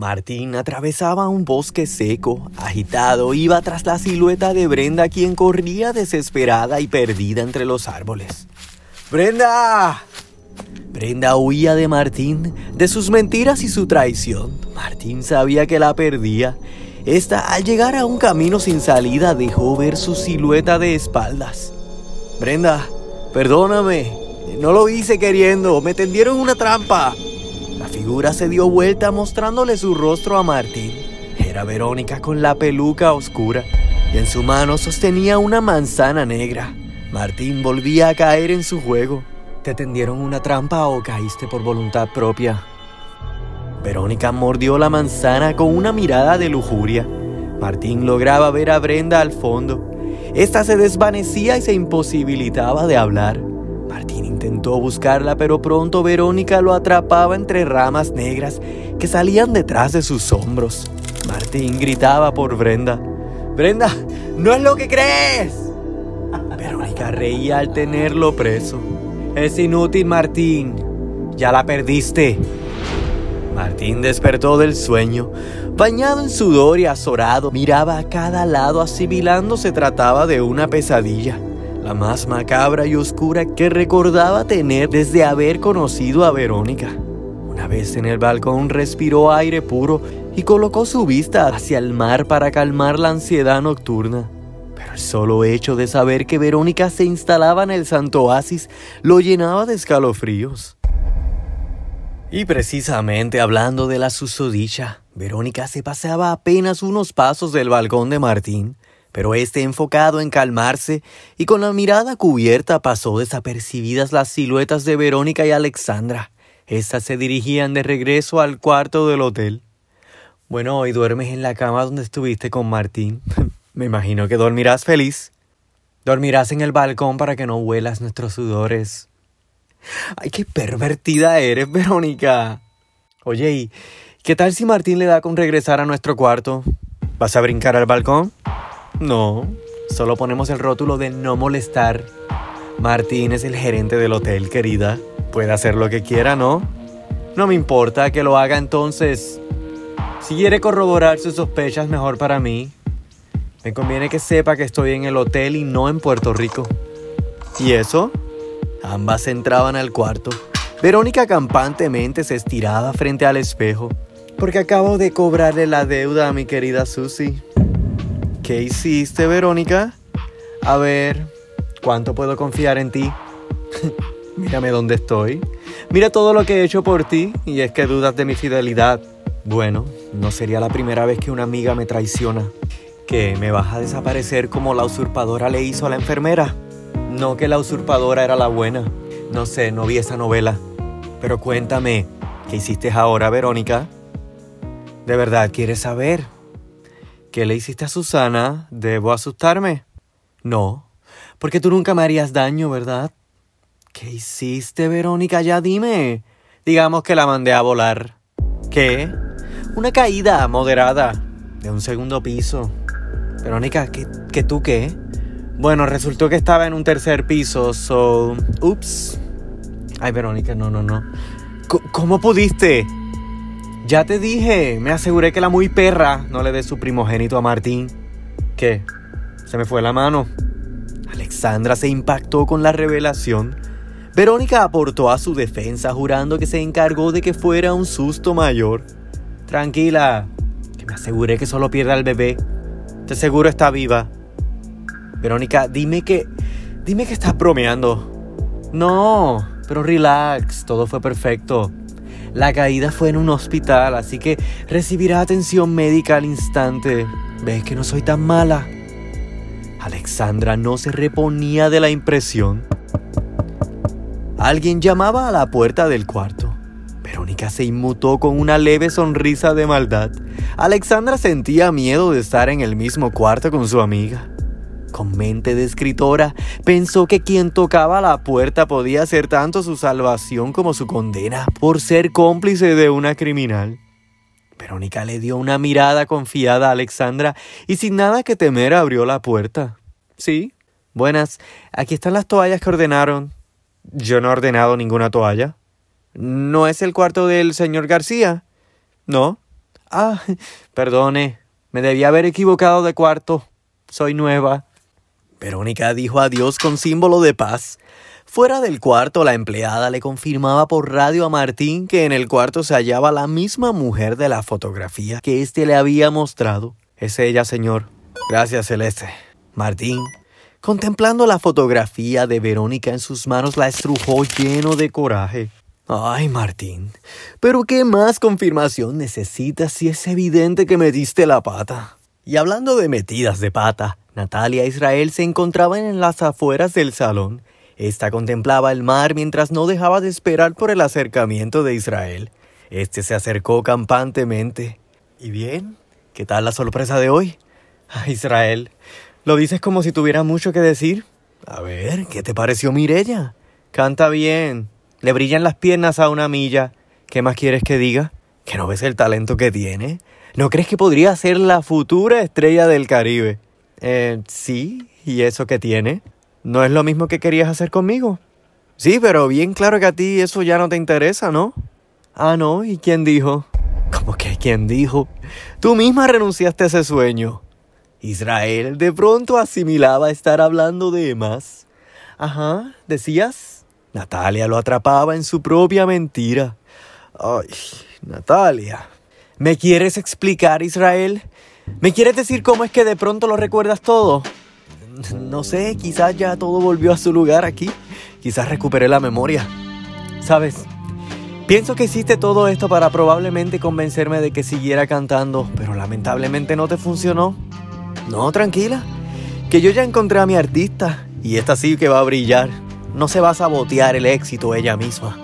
Martín atravesaba un bosque seco, agitado, iba tras la silueta de Brenda, quien corría desesperada y perdida entre los árboles. ¡Brenda! Brenda huía de Martín, de sus mentiras y su traición. Martín sabía que la perdía. Esta, al llegar a un camino sin salida, dejó ver su silueta de espaldas. Brenda, perdóname. No lo hice queriendo. Me tendieron una trampa. Figura se dio vuelta mostrándole su rostro a Martín. Era Verónica con la peluca oscura y en su mano sostenía una manzana negra. Martín volvía a caer en su juego. ¿Te tendieron una trampa o caíste por voluntad propia? Verónica mordió la manzana con una mirada de lujuria. Martín lograba ver a Brenda al fondo. Esta se desvanecía y se imposibilitaba de hablar. Martín intentó buscarla, pero pronto Verónica lo atrapaba entre ramas negras que salían detrás de sus hombros. Martín gritaba por Brenda. Brenda, no es lo que crees. Verónica reía al tenerlo preso. Es inútil, Martín. Ya la perdiste. Martín despertó del sueño. Bañado en sudor y azorado, miraba a cada lado asimilando se trataba de una pesadilla, la más macabra y oscura que recordaba tener desde haber conocido a Verónica. Una vez en el balcón respiró aire puro y colocó su vista hacia el mar para calmar la ansiedad nocturna. Pero el solo hecho de saber que Verónica se instalaba en el santo oasis lo llenaba de escalofríos. Y precisamente hablando de la susodicha, Verónica se paseaba apenas unos pasos del balcón de Martín, pero este enfocado en calmarse y con la mirada cubierta pasó desapercibidas las siluetas de Verónica y Alexandra. Estas se dirigían de regreso al cuarto del hotel. Bueno, hoy duermes en la cama donde estuviste con Martín. Me imagino que dormirás feliz. Dormirás en el balcón para que no huelas nuestros sudores. Ay, qué pervertida eres, Verónica. Oye, ¿y qué tal si Martín le da con regresar a nuestro cuarto? ¿Vas a brincar al balcón? No, solo ponemos el rótulo de no molestar. Martín es el gerente del hotel, querida. Puede hacer lo que quiera, ¿no? No me importa que lo haga entonces. Si quiere corroborar sus sospechas, mejor para mí. Me conviene que sepa que estoy en el hotel y no en Puerto Rico. ¿Y eso? Ambas entraban al cuarto. Verónica campantemente se estiraba frente al espejo, porque acabo de cobrarle la deuda a mi querida Susie. ¿Qué hiciste, Verónica? A ver, ¿cuánto puedo confiar en ti? Mírame dónde estoy. Mira todo lo que he hecho por ti y es que dudas de mi fidelidad. Bueno, no sería la primera vez que una amiga me traiciona. ¿Que me vas a desaparecer como la usurpadora le hizo a la enfermera? No que la usurpadora era la buena. No sé, no vi esa novela. Pero cuéntame, ¿qué hiciste ahora, Verónica? ¿De verdad quieres saber? ¿Qué le hiciste a Susana? ¿Debo asustarme? No, porque tú nunca me harías daño, ¿verdad? ¿Qué hiciste, Verónica? Ya dime. Digamos que la mandé a volar. ¿Qué? Una caída moderada de un segundo piso. Verónica, ¿qué, qué tú qué? Bueno, resultó que estaba en un tercer piso, so... Ups. Ay, Verónica, no, no, no. ¿Cómo pudiste? Ya te dije, me aseguré que la muy perra no le dé su primogénito a Martín. ¿Qué? Se me fue la mano. Alexandra se impactó con la revelación. Verónica aportó a su defensa jurando que se encargó de que fuera un susto mayor. Tranquila, que me aseguré que solo pierda al bebé. Te seguro está viva. Verónica, dime que. Dime que estás bromeando. No, pero relax, todo fue perfecto. La caída fue en un hospital, así que recibirá atención médica al instante. ¿Ves que no soy tan mala? Alexandra no se reponía de la impresión. Alguien llamaba a la puerta del cuarto. Verónica se inmutó con una leve sonrisa de maldad. Alexandra sentía miedo de estar en el mismo cuarto con su amiga. Con mente de escritora, pensó que quien tocaba la puerta podía ser tanto su salvación como su condena por ser cómplice de una criminal. Verónica le dio una mirada confiada a Alexandra y sin nada que temer abrió la puerta. Sí, buenas, aquí están las toallas que ordenaron. Yo no he ordenado ninguna toalla. ¿No es el cuarto del señor García? No. Ah, perdone, me debía haber equivocado de cuarto. Soy nueva. Verónica dijo adiós con símbolo de paz. Fuera del cuarto, la empleada le confirmaba por radio a Martín que en el cuarto se hallaba la misma mujer de la fotografía que éste le había mostrado. Es ella, señor. Gracias, Celeste. Martín, contemplando la fotografía de Verónica en sus manos, la estrujó lleno de coraje. Ay, Martín, pero ¿qué más confirmación necesitas si es evidente que metiste la pata? Y hablando de metidas de pata, Natalia Israel se encontraban en las afueras del salón. Esta contemplaba el mar mientras no dejaba de esperar por el acercamiento de Israel. Este se acercó campantemente. ¿Y bien? ¿Qué tal la sorpresa de hoy? Ah, Israel, ¿lo dices como si tuviera mucho que decir? A ver, ¿qué te pareció Mirella? Canta bien, le brillan las piernas a una milla. ¿Qué más quieres que diga? ¿Que no ves el talento que tiene? ¿No crees que podría ser la futura estrella del Caribe? Eh, sí, ¿y eso que tiene? ¿No es lo mismo que querías hacer conmigo? Sí, pero bien claro que a ti eso ya no te interesa, ¿no? Ah, no, ¿y quién dijo? ¿Cómo que quién dijo? Tú misma renunciaste a ese sueño. Israel de pronto asimilaba estar hablando de más. Ajá, ¿decías? Natalia lo atrapaba en su propia mentira. Ay, Natalia. ¿Me quieres explicar, Israel? ¿Me quieres decir cómo es que de pronto lo recuerdas todo? No sé, quizás ya todo volvió a su lugar aquí. Quizás recuperé la memoria. ¿Sabes? Pienso que hiciste todo esto para probablemente convencerme de que siguiera cantando, pero lamentablemente no te funcionó. No, tranquila, que yo ya encontré a mi artista y esta sí que va a brillar no se va a sabotear el éxito ella misma.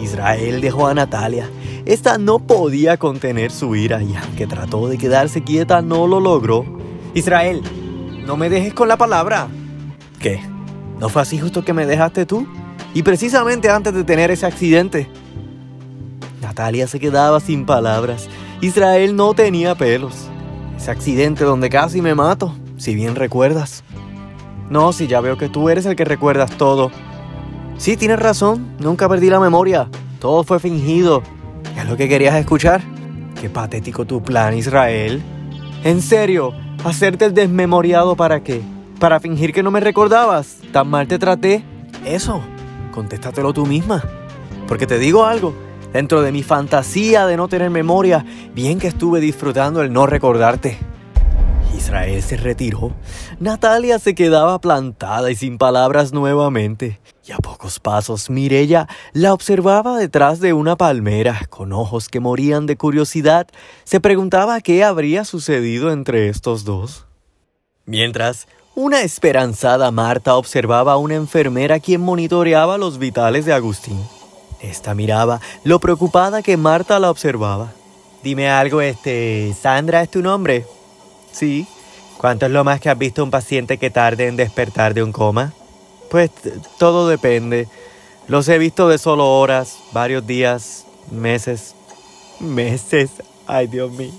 Israel dejó a Natalia. Esta no podía contener su ira y aunque trató de quedarse quieta no lo logró. Israel, no me dejes con la palabra. ¿Qué? ¿No fue así justo que me dejaste tú? Y precisamente antes de tener ese accidente. Natalia se quedaba sin palabras. Israel no tenía pelos. Ese accidente donde casi me mato, si bien recuerdas. No, si ya veo que tú eres el que recuerdas todo. Sí, tienes razón, nunca perdí la memoria. Todo fue fingido. ¿Es lo que querías escuchar? Qué patético tu plan, Israel. ¿En serio? ¿Hacerte el desmemoriado para qué? ¿Para fingir que no me recordabas? ¿Tan mal te traté? Eso, contéstatelo tú misma. Porque te digo algo, dentro de mi fantasía de no tener memoria, bien que estuve disfrutando el no recordarte. Israel se retiró. Natalia se quedaba plantada y sin palabras nuevamente. Y a pocos pasos Mirella la observaba detrás de una palmera, con ojos que morían de curiosidad. Se preguntaba qué habría sucedido entre estos dos. Mientras, una esperanzada Marta observaba a una enfermera quien monitoreaba los vitales de Agustín. Esta miraba lo preocupada que Marta la observaba. Dime algo, este. Sandra es tu nombre. Sí. ¿Cuánto es lo más que has visto un paciente que tarde en despertar de un coma? Pues todo depende. Los he visto de solo horas, varios días, meses. Meses. Ay, Dios mío.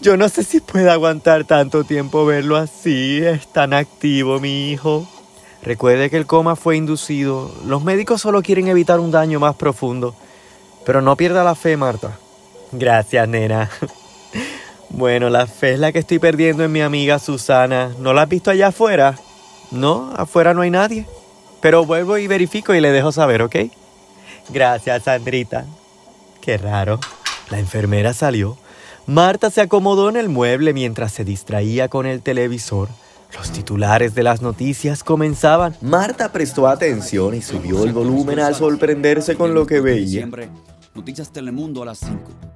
Yo no sé si puedo aguantar tanto tiempo verlo así. Es tan activo mi hijo. Recuerde que el coma fue inducido. Los médicos solo quieren evitar un daño más profundo. Pero no pierda la fe, Marta. Gracias, nena. Bueno, la fe es la que estoy perdiendo en mi amiga Susana. ¿No la has visto allá afuera? No, afuera no hay nadie. Pero vuelvo y verifico y le dejo saber, ¿ok? Gracias, Sandrita. Qué raro. La enfermera salió. Marta se acomodó en el mueble mientras se distraía con el televisor. Los titulares de las noticias comenzaban. Marta prestó atención y subió el volumen al sorprenderse con lo que veía. Noticias Telemundo a las 5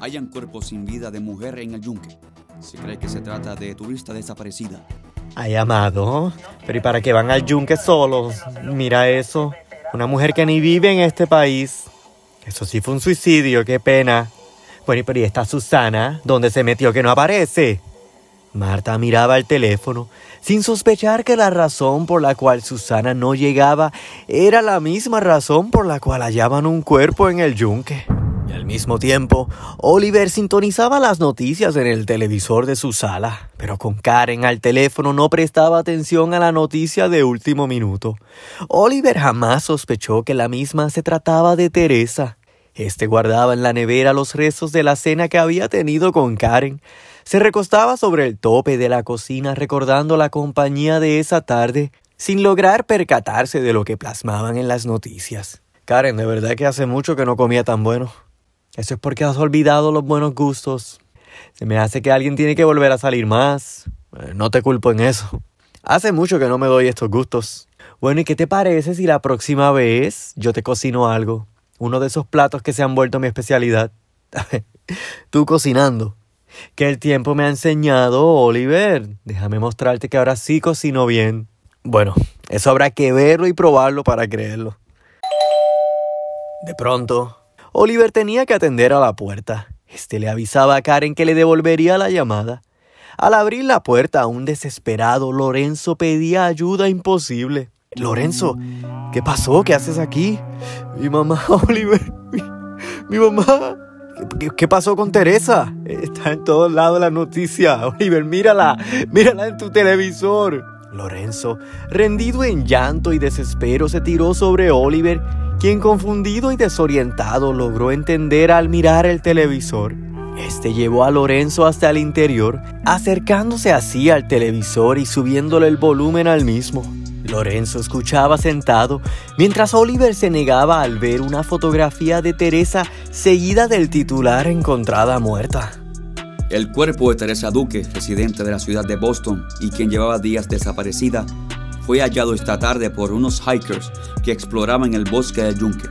hayan cuerpos sin vida de mujer en el yunque. Se cree que se trata de turista desaparecida. Ay, amado, pero ¿y para qué van al yunque solos? Mira eso. Una mujer que ni vive en este país. Eso sí fue un suicidio, qué pena. Bueno, pero ¿y esta Susana? ¿Dónde se metió que no aparece? Marta miraba el teléfono, sin sospechar que la razón por la cual Susana no llegaba era la misma razón por la cual hallaban un cuerpo en el yunque. Al mismo tiempo, Oliver sintonizaba las noticias en el televisor de su sala, pero con Karen al teléfono no prestaba atención a la noticia de último minuto. Oliver jamás sospechó que la misma se trataba de Teresa. Este guardaba en la nevera los restos de la cena que había tenido con Karen. Se recostaba sobre el tope de la cocina recordando la compañía de esa tarde, sin lograr percatarse de lo que plasmaban en las noticias. Karen, de verdad que hace mucho que no comía tan bueno. Eso es porque has olvidado los buenos gustos. Se me hace que alguien tiene que volver a salir más. Eh, no te culpo en eso. Hace mucho que no me doy estos gustos. Bueno, ¿y qué te parece si la próxima vez yo te cocino algo? Uno de esos platos que se han vuelto mi especialidad. Tú cocinando. Que el tiempo me ha enseñado, Oliver. Déjame mostrarte que ahora sí cocino bien. Bueno, eso habrá que verlo y probarlo para creerlo. De pronto, Oliver tenía que atender a la puerta. Este le avisaba a Karen que le devolvería la llamada. Al abrir la puerta, un desesperado Lorenzo pedía ayuda imposible. Lorenzo, ¿qué pasó? ¿Qué haces aquí? Mi mamá, Oliver. Mi, mamá. ¿Qué, pasó con Teresa? Está en todos lados la noticia. Oliver, mírala. Mírala en tu televisor. Lorenzo, rendido en llanto y desespero, se tiró sobre Oliver quien confundido y desorientado logró entender al mirar el televisor. Este llevó a Lorenzo hasta el interior, acercándose así al televisor y subiéndole el volumen al mismo. Lorenzo escuchaba sentado mientras Oliver se negaba al ver una fotografía de Teresa seguida del titular encontrada muerta. El cuerpo de Teresa Duque, residente de la ciudad de Boston y quien llevaba días desaparecida, fue hallado esta tarde por unos hikers que exploraban el bosque del yunque.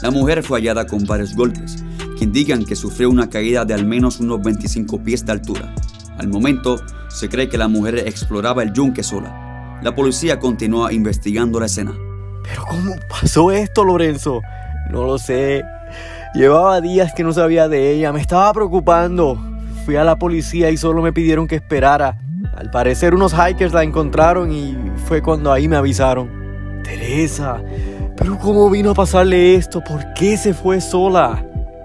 La mujer fue hallada con varios golpes, que indican que sufrió una caída de al menos unos 25 pies de altura. Al momento, se cree que la mujer exploraba el yunque sola. La policía continúa investigando la escena. ¿Pero cómo pasó esto, Lorenzo? No lo sé. Llevaba días que no sabía de ella, me estaba preocupando. Fui a la policía y solo me pidieron que esperara. Al parecer unos hikers la encontraron y fue cuando ahí me avisaron. Teresa, pero ¿cómo vino a pasarle esto? ¿Por qué se fue sola?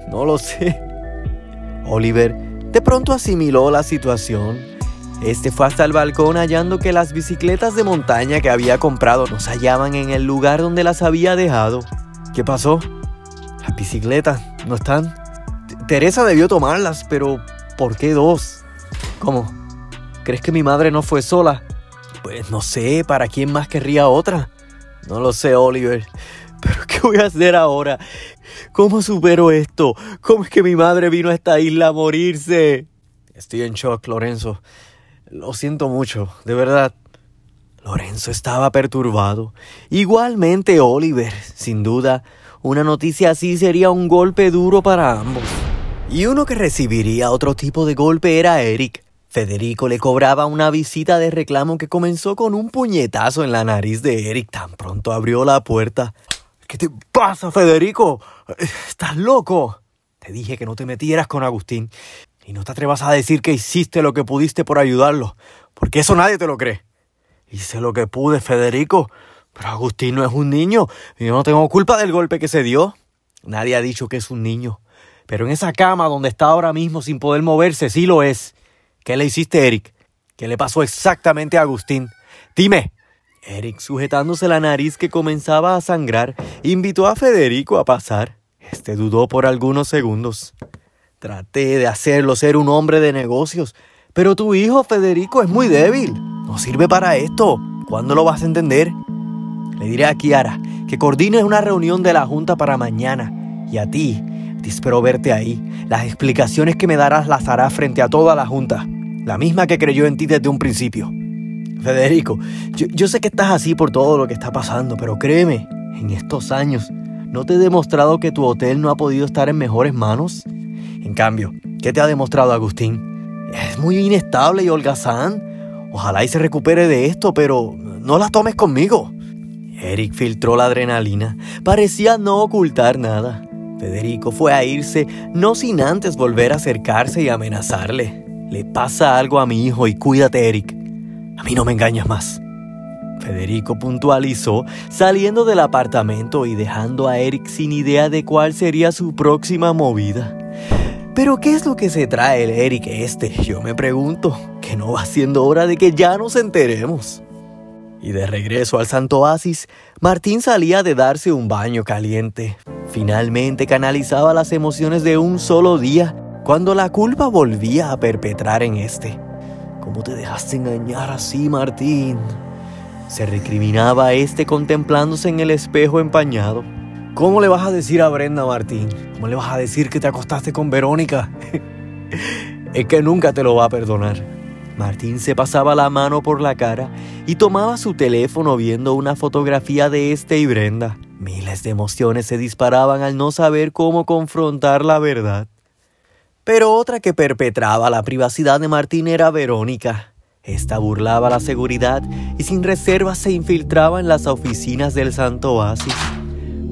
No lo sé. Oliver de pronto asimiló la situación. Este fue hasta el balcón hallando que las bicicletas de montaña que había comprado no se hallaban en el lugar donde las había dejado. ¿Qué pasó? Las bicicletas no están. Teresa debió tomarlas, pero ¿por qué dos? ¿Cómo? ¿Crees que mi madre no fue sola? Pues no sé, ¿para quién más querría otra? No lo sé, Oliver. Pero ¿qué voy a hacer ahora? ¿Cómo supero esto? ¿Cómo es que mi madre vino a esta isla a morirse? Estoy en shock, Lorenzo. Lo siento mucho, de verdad. Lorenzo estaba perturbado. Igualmente Oliver, sin duda, una noticia así sería un golpe duro para ambos. Y uno que recibiría otro tipo de golpe era Eric, Federico le cobraba una visita de reclamo que comenzó con un puñetazo en la nariz de Eric tan pronto abrió la puerta. ¿Qué te pasa, Federico? ¿Estás loco? Te dije que no te metieras con Agustín y no te atrevas a decir que hiciste lo que pudiste por ayudarlo, porque eso nadie te lo cree. Hice lo que pude, Federico, pero Agustín no es un niño y yo no tengo culpa del golpe que se dio. Nadie ha dicho que es un niño, pero en esa cama donde está ahora mismo sin poder moverse sí lo es. ¿Qué le hiciste, Eric? ¿Qué le pasó exactamente a Agustín? Dime. Eric, sujetándose la nariz que comenzaba a sangrar, invitó a Federico a pasar. Este dudó por algunos segundos. Traté de hacerlo ser un hombre de negocios, pero tu hijo Federico es muy débil. No sirve para esto. ¿Cuándo lo vas a entender? Le diré a Kiara que coordines una reunión de la Junta para mañana. Y a ti, espero verte ahí. Las explicaciones que me darás las harás frente a toda la Junta la misma que creyó en ti desde un principio. Federico, yo, sé que estás así por todo lo que está pasando, pero créeme, en estos años no te he demostrado que tu hotel no ha podido estar en mejores manos. En cambio, ¿qué te ha demostrado Agustín? Es muy inestable y holgazán. Ojalá y se recupere de esto, pero no la tomes conmigo. Eric filtró la adrenalina. Parecía no ocultar nada. Federico fue a irse, no sin antes volver a acercarse y amenazarle. Le pasa algo a mi hijo y cuídate, Eric. A mí no me engañas más. Federico puntualizó, saliendo del apartamento y dejando a Eric sin idea de cuál sería su próxima movida. Pero ¿qué es lo que se trae el Eric este? Yo me pregunto, que no va siendo hora de que ya nos enteremos. Y de regreso al Santo Oasis, Martín salía de darse un baño caliente. Finalmente canalizaba las emociones de un solo día cuando la culpa volvía a perpetrar en este. ¿Cómo te dejaste engañar así, Martín? Se recriminaba este contemplándose en el espejo empañado. ¿Cómo le vas a decir a Brenda, Martín? ¿Cómo le vas a decir que te acostaste con Verónica? es que nunca te lo va a perdonar. Martín se pasaba la mano por la cara y tomaba su teléfono viendo una fotografía de este y Brenda. Miles de emociones se disparaban al no saber cómo confrontar la verdad. Pero otra que perpetraba la privacidad de Martín era Verónica. Esta burlaba la seguridad y sin reservas se infiltraba en las oficinas del Santo Oasis.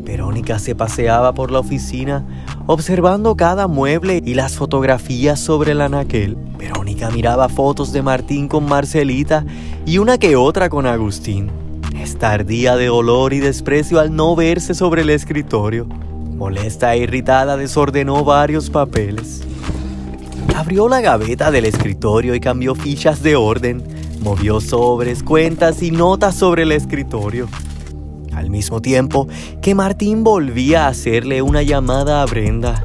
Verónica se paseaba por la oficina observando cada mueble y las fotografías sobre el anaquel. Verónica miraba fotos de Martín con Marcelita y una que otra con Agustín. Estardía de dolor y desprecio al no verse sobre el escritorio. Molesta e irritada desordenó varios papeles. Abrió la gaveta del escritorio y cambió fichas de orden. Movió sobres, cuentas y notas sobre el escritorio. Al mismo tiempo que Martín volvía a hacerle una llamada a Brenda.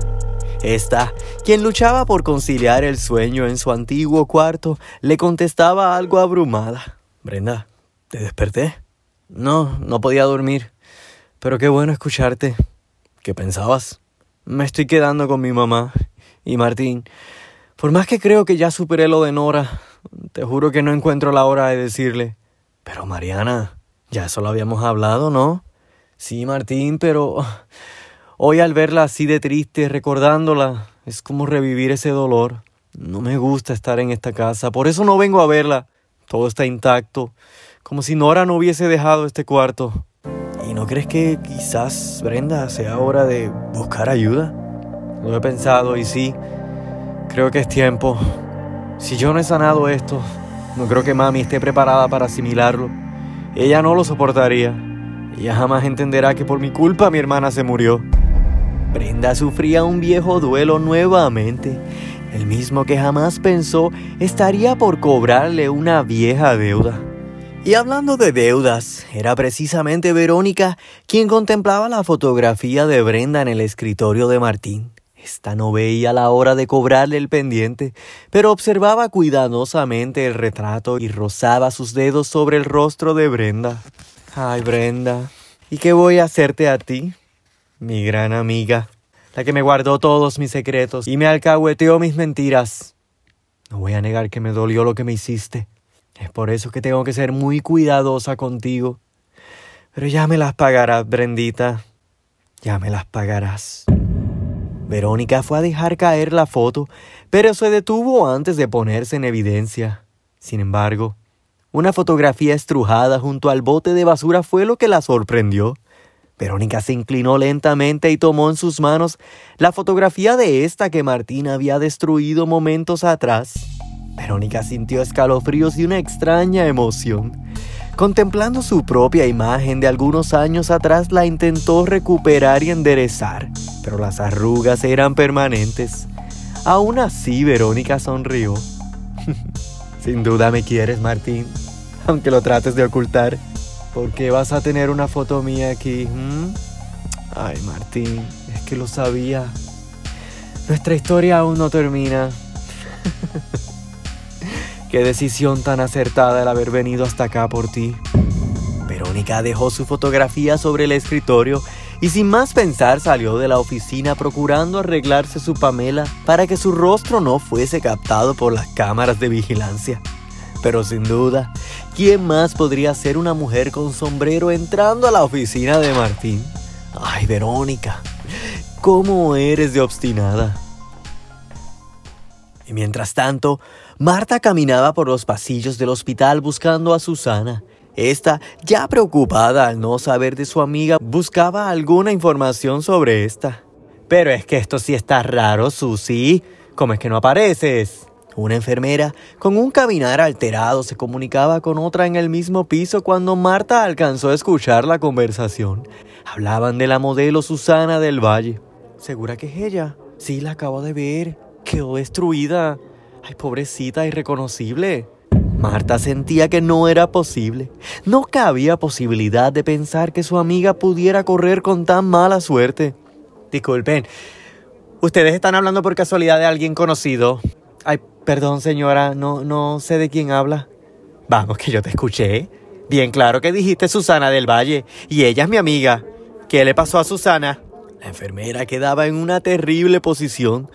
Esta, quien luchaba por conciliar el sueño en su antiguo cuarto, le contestaba algo abrumada. Brenda, ¿te desperté? No, no podía dormir. Pero qué bueno escucharte. ¿Qué pensabas? Me estoy quedando con mi mamá. Y Martín, por más que creo que ya superé lo de Nora, te juro que no encuentro la hora de decirle. Pero Mariana, ya eso lo habíamos hablado, ¿no? Sí, Martín, pero hoy al verla así de triste, recordándola, es como revivir ese dolor. No me gusta estar en esta casa, por eso no vengo a verla. Todo está intacto, como si Nora no hubiese dejado este cuarto. ¿Y no crees que quizás, Brenda, sea hora de buscar ayuda? Lo he pensado y sí, creo que es tiempo. Si yo no he sanado esto, no creo que mami esté preparada para asimilarlo. Ella no lo soportaría. Ella jamás entenderá que por mi culpa mi hermana se murió. Brenda sufría un viejo duelo nuevamente, el mismo que jamás pensó estaría por cobrarle una vieja deuda. Y hablando de deudas, era precisamente Verónica quien contemplaba la fotografía de Brenda en el escritorio de Martín. Esta no veía la hora de cobrarle el pendiente, pero observaba cuidadosamente el retrato y rozaba sus dedos sobre el rostro de Brenda. Ay, Brenda, ¿y qué voy a hacerte a ti? Mi gran amiga, la que me guardó todos mis secretos y me alcahueteó mis mentiras. No voy a negar que me dolió lo que me hiciste. Es por eso que tengo que ser muy cuidadosa contigo. Pero ya me las pagarás, Brendita. Ya me las pagarás. Verónica fue a dejar caer la foto, pero se detuvo antes de ponerse en evidencia. Sin embargo, una fotografía estrujada junto al bote de basura fue lo que la sorprendió. Verónica se inclinó lentamente y tomó en sus manos la fotografía de esta que Martín había destruido momentos atrás. Verónica sintió escalofríos y una extraña emoción. Contemplando su propia imagen de algunos años atrás, la intentó recuperar y enderezar, pero las arrugas eran permanentes. Aún así, Verónica sonrió. Sin duda me quieres, Martín, aunque lo trates de ocultar. ¿Por qué vas a tener una foto mía aquí? ¿Mm? Ay, Martín, es que lo sabía. Nuestra historia aún no termina. Qué decisión tan acertada el haber venido hasta acá por ti. Verónica dejó su fotografía sobre el escritorio y sin más pensar salió de la oficina procurando arreglarse su pamela para que su rostro no fuese captado por las cámaras de vigilancia. Pero sin duda, ¿quién más podría ser una mujer con sombrero entrando a la oficina de Martín? Ay, Verónica, ¿cómo eres de obstinada? Y mientras tanto, Marta caminaba por los pasillos del hospital buscando a Susana. Esta, ya preocupada al no saber de su amiga, buscaba alguna información sobre esta. Pero es que esto sí está raro, Susi. ¿Cómo es que no apareces? Una enfermera, con un caminar alterado, se comunicaba con otra en el mismo piso cuando Marta alcanzó a escuchar la conversación. Hablaban de la modelo Susana del Valle. ¿Segura que es ella? Sí, la acabo de ver quedó destruida. Ay, pobrecita, irreconocible. Marta sentía que no era posible. No cabía posibilidad de pensar que su amiga pudiera correr con tan mala suerte. Disculpen. ¿Ustedes están hablando por casualidad de alguien conocido? Ay, perdón señora, no, no sé de quién habla. Vamos, que yo te escuché. Bien claro que dijiste Susana del Valle, y ella es mi amiga. ¿Qué le pasó a Susana? La enfermera quedaba en una terrible posición.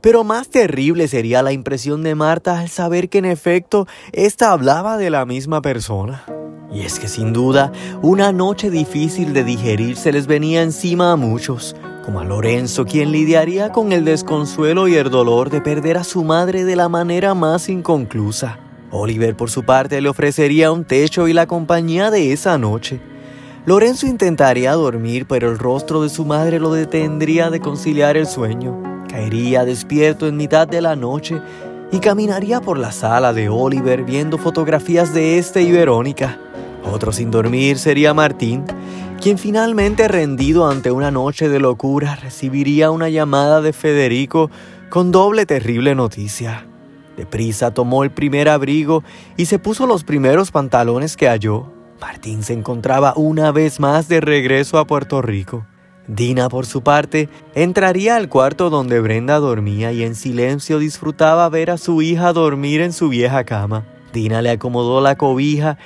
Pero más terrible sería la impresión de Marta al saber que en efecto ésta hablaba de la misma persona. Y es que sin duda, una noche difícil de digerir se les venía encima a muchos, como a Lorenzo, quien lidiaría con el desconsuelo y el dolor de perder a su madre de la manera más inconclusa. Oliver, por su parte, le ofrecería un techo y la compañía de esa noche. Lorenzo intentaría dormir, pero el rostro de su madre lo detendría de conciliar el sueño. Caería despierto en mitad de la noche y caminaría por la sala de Oliver viendo fotografías de este y Verónica. Otro sin dormir sería Martín, quien finalmente rendido ante una noche de locura recibiría una llamada de Federico con doble terrible noticia. Deprisa tomó el primer abrigo y se puso los primeros pantalones que halló. Martín se encontraba una vez más de regreso a Puerto Rico. Dina, por su parte, entraría al cuarto donde Brenda dormía y en silencio disfrutaba ver a su hija dormir en su vieja cama. Dina le acomodó la cobija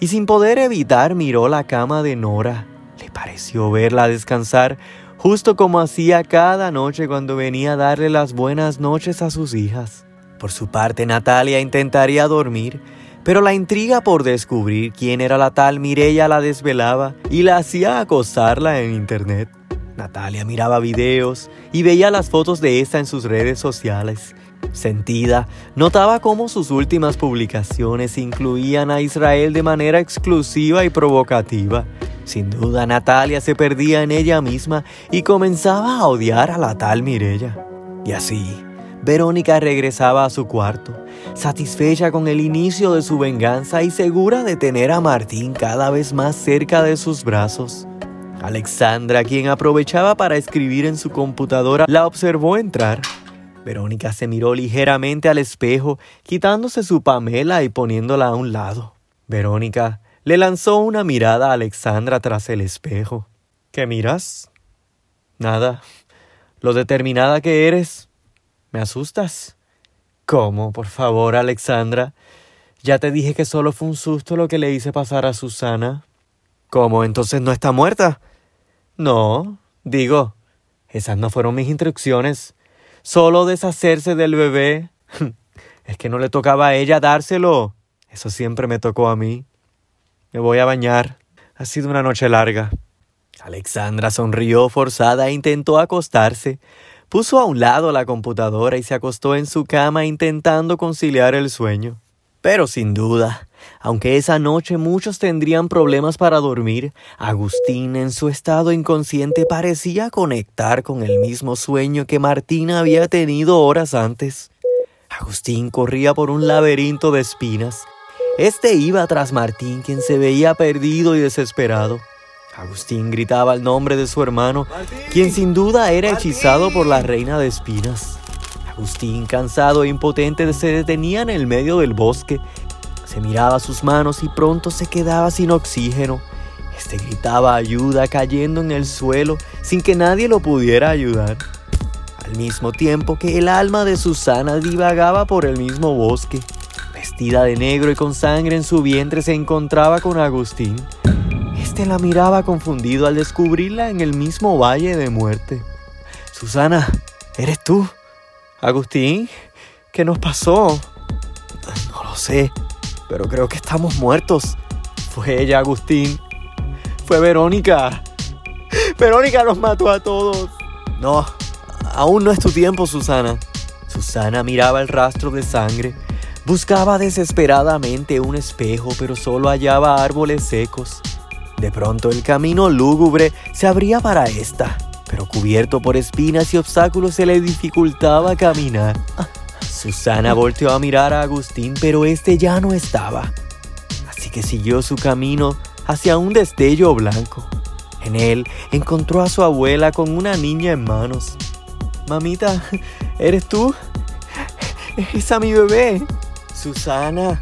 y sin poder evitar miró la cama de Nora. Le pareció verla descansar justo como hacía cada noche cuando venía a darle las buenas noches a sus hijas. Por su parte, Natalia intentaría dormir, pero la intriga por descubrir quién era la tal Mirella la desvelaba y la hacía acosarla en internet. Natalia miraba videos y veía las fotos de esta en sus redes sociales. Sentida, notaba cómo sus últimas publicaciones incluían a Israel de manera exclusiva y provocativa. Sin duda, Natalia se perdía en ella misma y comenzaba a odiar a la tal Mirella. Y así, Verónica regresaba a su cuarto, satisfecha con el inicio de su venganza y segura de tener a Martín cada vez más cerca de sus brazos. Alexandra, quien aprovechaba para escribir en su computadora, la observó entrar. Verónica se miró ligeramente al espejo, quitándose su pamela y poniéndola a un lado. Verónica le lanzó una mirada a Alexandra tras el espejo. ¿Qué miras? Nada. Lo determinada que eres. Me asustas. ¿Cómo? Por favor, Alexandra. Ya te dije que solo fue un susto lo que le hice pasar a Susana. ¿Cómo? ¿Entonces no está muerta? No, digo, esas no fueron mis instrucciones. Solo deshacerse del bebé. es que no le tocaba a ella dárselo. Eso siempre me tocó a mí. Me voy a bañar. Ha sido una noche larga. Alexandra sonrió forzada e intentó acostarse. Puso a un lado la computadora y se acostó en su cama intentando conciliar el sueño. Pero sin duda, aunque esa noche muchos tendrían problemas para dormir, Agustín en su estado inconsciente parecía conectar con el mismo sueño que Martina había tenido horas antes. Agustín corría por un laberinto de espinas. Este iba tras Martín, quien se veía perdido y desesperado. Agustín gritaba el nombre de su hermano, quien sin duda era hechizado por la reina de espinas. Agustín, cansado e impotente, se detenía en el medio del bosque se miraba sus manos y pronto se quedaba sin oxígeno. Este gritaba ayuda cayendo en el suelo sin que nadie lo pudiera ayudar. Al mismo tiempo que el alma de Susana divagaba por el mismo bosque. Vestida de negro y con sangre en su vientre se encontraba con Agustín. Este la miraba confundido al descubrirla en el mismo valle de muerte. Susana, ¿eres tú? Agustín, ¿qué nos pasó? No lo sé, pero creo que estamos muertos. Fue ella, Agustín. Fue Verónica. Verónica nos mató a todos. No, aún no es tu tiempo, Susana. Susana miraba el rastro de sangre. Buscaba desesperadamente un espejo, pero solo hallaba árboles secos. De pronto el camino lúgubre se abría para esta, pero cubierto por espinas y obstáculos se le dificultaba caminar. Susana volteó a mirar a Agustín, pero este ya no estaba. Así que siguió su camino hacia un destello blanco. En él encontró a su abuela con una niña en manos. Mamita, ¿eres tú? Es a mi bebé. Susana,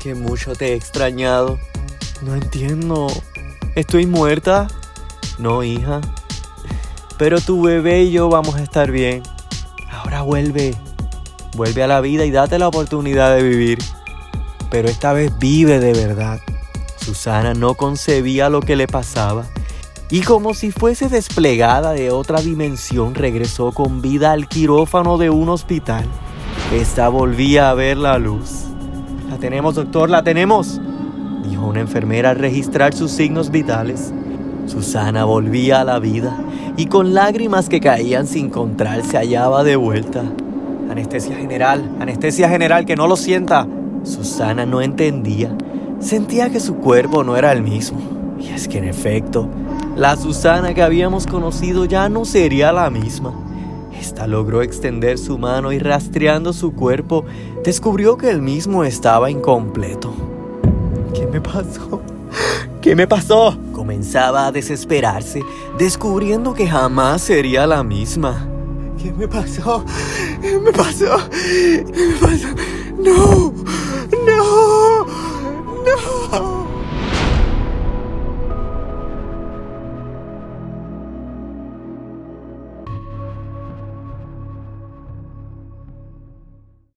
que mucho te he extrañado. No entiendo. ¿Estoy muerta? No, hija. pero tu bebé y yo vamos a estar bien. Ahora vuelve, vuelve a la vida y date la oportunidad de vivir. Pero esta vez vive de verdad. Susana no concebía lo que le pasaba y como si fuese desplegada de otra dimensión regresó con vida al quirófano de un hospital. Esta volvía a ver la luz. La tenemos, doctor, la tenemos, dijo una enfermera al registrar sus signos vitales. Susana volvía a la vida y con lágrimas que caían sin control se hallaba de vuelta. Anestesia general, anestesia general, que no lo sienta. Susana no entendía. Sentía que su cuerpo no era el mismo. Y es que en efecto, la Susana que habíamos conocido ya no sería la misma. Esta logró extender su mano y rastreando su cuerpo, descubrió que el mismo estaba incompleto. ¿Qué me pasó? ¿Qué me pasó? Comenzaba a desesperarse, descubriendo que jamás sería la misma. ¿Qué me pasó? ¿Qué me pasó? ¿Qué me pasó? No, no.